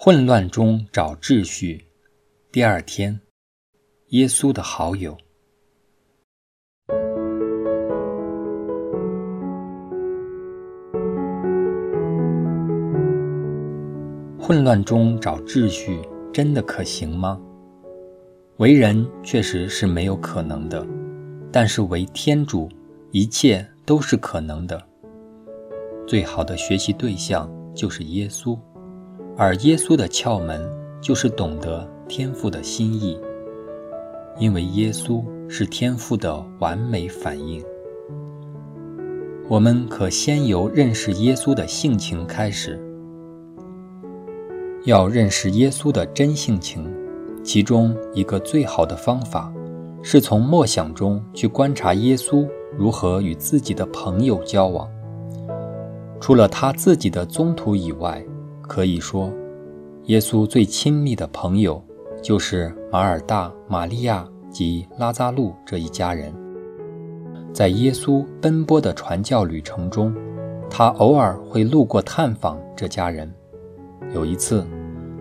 混乱中找秩序。第二天，耶稣的好友。混乱中找秩序，真的可行吗？为人确实是没有可能的，但是为天主，一切都是可能的。最好的学习对象就是耶稣，而耶稣的窍门就是懂得天父的心意，因为耶稣是天父的完美反应。我们可先由认识耶稣的性情开始。要认识耶稣的真性情，其中一个最好的方法，是从默想中去观察耶稣如何与自己的朋友交往。除了他自己的宗徒以外，可以说，耶稣最亲密的朋友就是马尔大、玛利亚及拉扎路这一家人。在耶稣奔波的传教旅程中，他偶尔会路过探访这家人。有一次，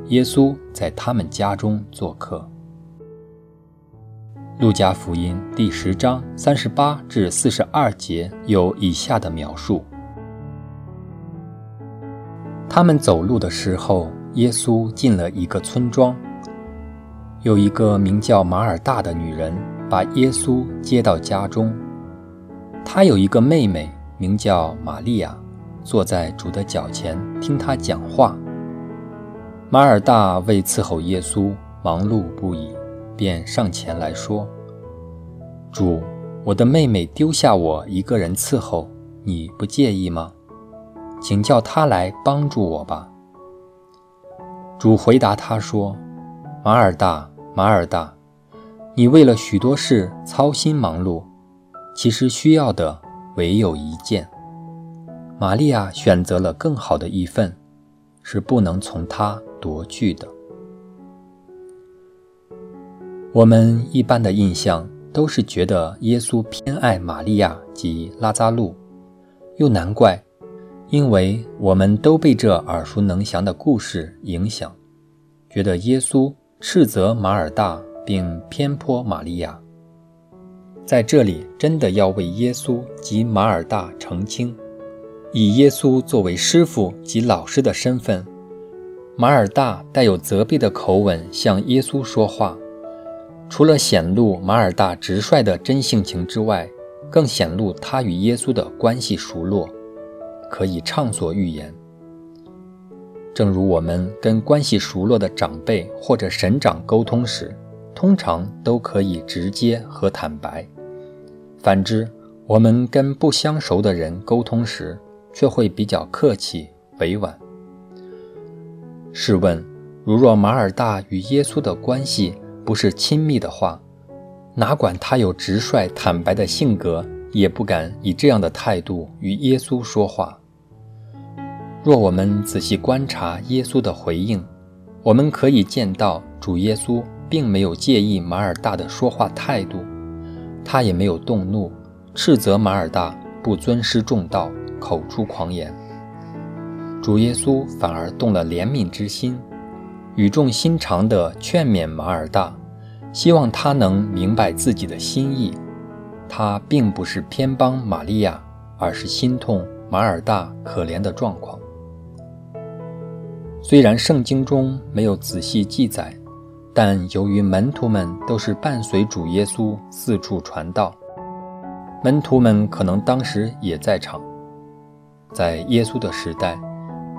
耶稣在他们家中做客。路加福音第十章三十八至四十二节有以下的描述。他们走路的时候，耶稣进了一个村庄。有一个名叫马尔大的女人把耶稣接到家中。她有一个妹妹名叫玛利亚，坐在主的脚前听他讲话。马尔大为伺候耶稣忙碌不已，便上前来说：“主，我的妹妹丢下我一个人伺候，你不介意吗？”请叫他来帮助我吧。主回答他说：“马尔大，马尔大，你为了许多事操心忙碌，其实需要的唯有一件。玛利亚选择了更好的一份，是不能从他夺去的。”我们一般的印象都是觉得耶稣偏爱玛利亚及拉扎路，又难怪。因为我们都被这耳熟能详的故事影响，觉得耶稣斥责马尔大，并偏颇玛利亚。在这里，真的要为耶稣及马尔大澄清：以耶稣作为师傅及老师的身份，马尔大带有责备的口吻向耶稣说话，除了显露马尔大直率的真性情之外，更显露他与耶稣的关系熟络。可以畅所欲言，正如我们跟关系熟络的长辈或者神长沟通时，通常都可以直接和坦白；反之，我们跟不相熟的人沟通时，却会比较客气委婉。试问，如若马尔大与耶稣的关系不是亲密的话，哪管他有直率坦白的性格？也不敢以这样的态度与耶稣说话。若我们仔细观察耶稣的回应，我们可以见到主耶稣并没有介意马尔大的说话态度，他也没有动怒，斥责马尔大不尊师重道，口出狂言。主耶稣反而动了怜悯之心，语重心长地劝勉马尔大，希望他能明白自己的心意。他并不是偏帮玛利亚，而是心痛马尔大可怜的状况。虽然圣经中没有仔细记载，但由于门徒们都是伴随主耶稣四处传道，门徒们可能当时也在场。在耶稣的时代，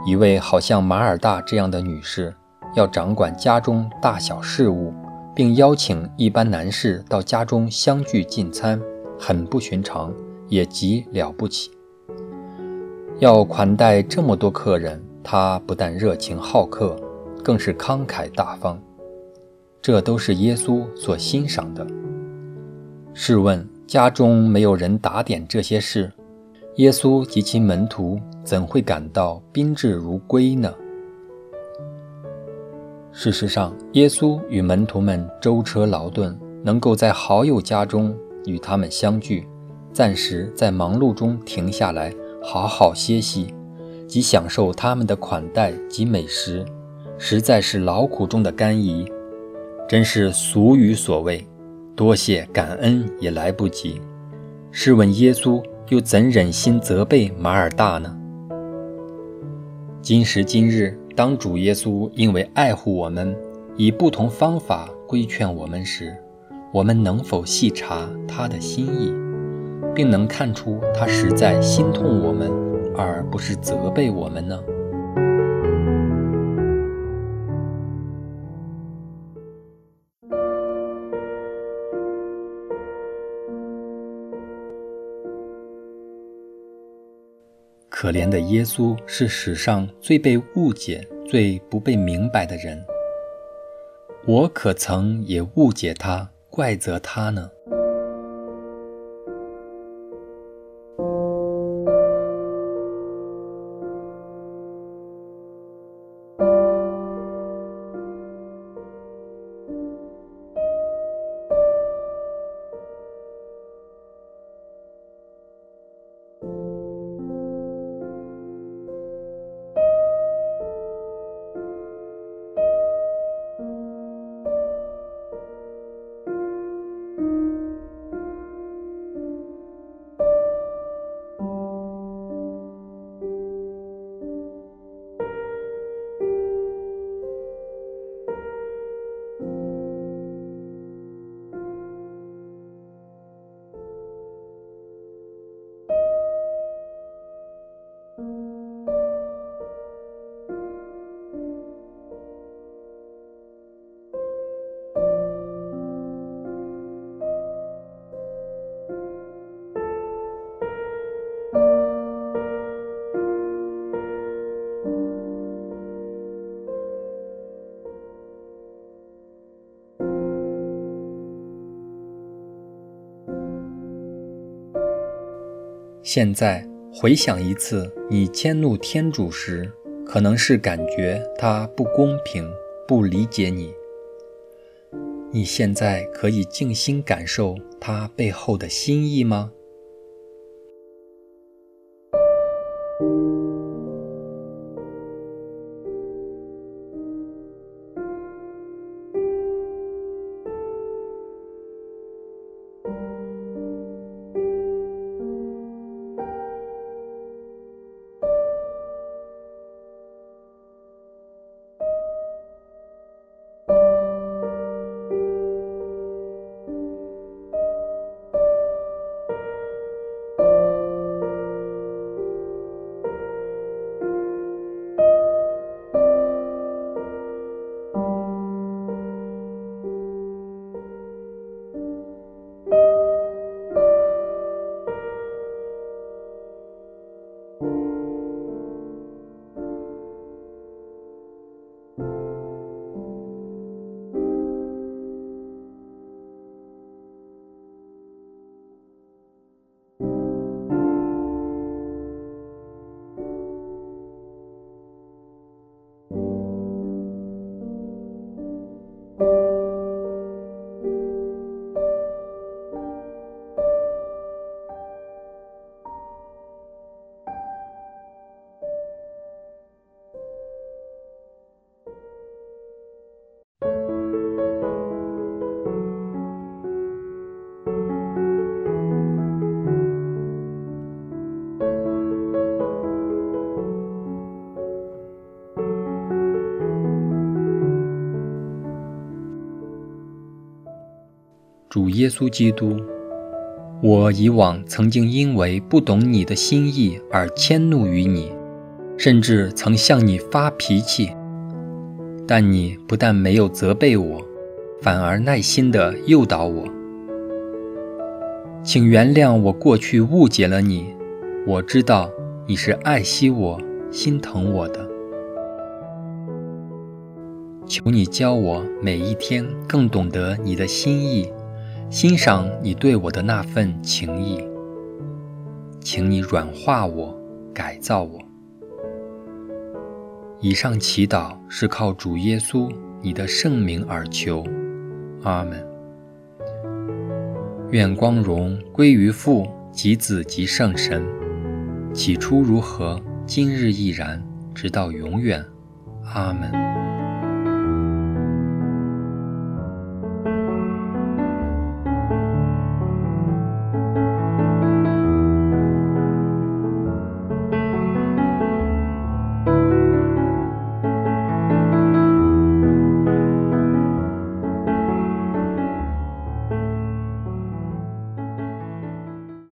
一位好像马尔大这样的女士，要掌管家中大小事务，并邀请一般男士到家中相聚进餐。很不寻常，也极了不起。要款待这么多客人，他不但热情好客，更是慷慨大方。这都是耶稣所欣赏的。试问，家中没有人打点这些事，耶稣及其门徒怎会感到宾至如归呢？事实上，耶稣与门徒们舟车劳顿，能够在好友家中。与他们相聚，暂时在忙碌中停下来，好好歇息，及享受他们的款待及美食，实在是劳苦中的甘饴。真是俗语所谓：“多谢感恩也来不及。”试问耶稣又怎忍心责备马尔大呢？今时今日，当主耶稣因为爱护我们，以不同方法规劝我们时，我们能否细察他的心意，并能看出他实在心痛我们，而不是责备我们呢？可怜的耶稣是史上最被误解、最不被明白的人。我可曾也误解他、怪责他呢？现在回想一次你迁怒天主时，可能是感觉他不公平、不理解你。你现在可以静心感受他背后的心意吗？主耶稣基督，我以往曾经因为不懂你的心意而迁怒于你，甚至曾向你发脾气。但你不但没有责备我，反而耐心地诱导我。请原谅我过去误解了你。我知道你是爱惜我、心疼我的。求你教我每一天更懂得你的心意。欣赏你对我的那份情谊，请你软化我，改造我。以上祈祷是靠主耶稣你的圣名而求，阿门。愿光荣归于父及子及圣神，起初如何，今日亦然，直到永远，阿门。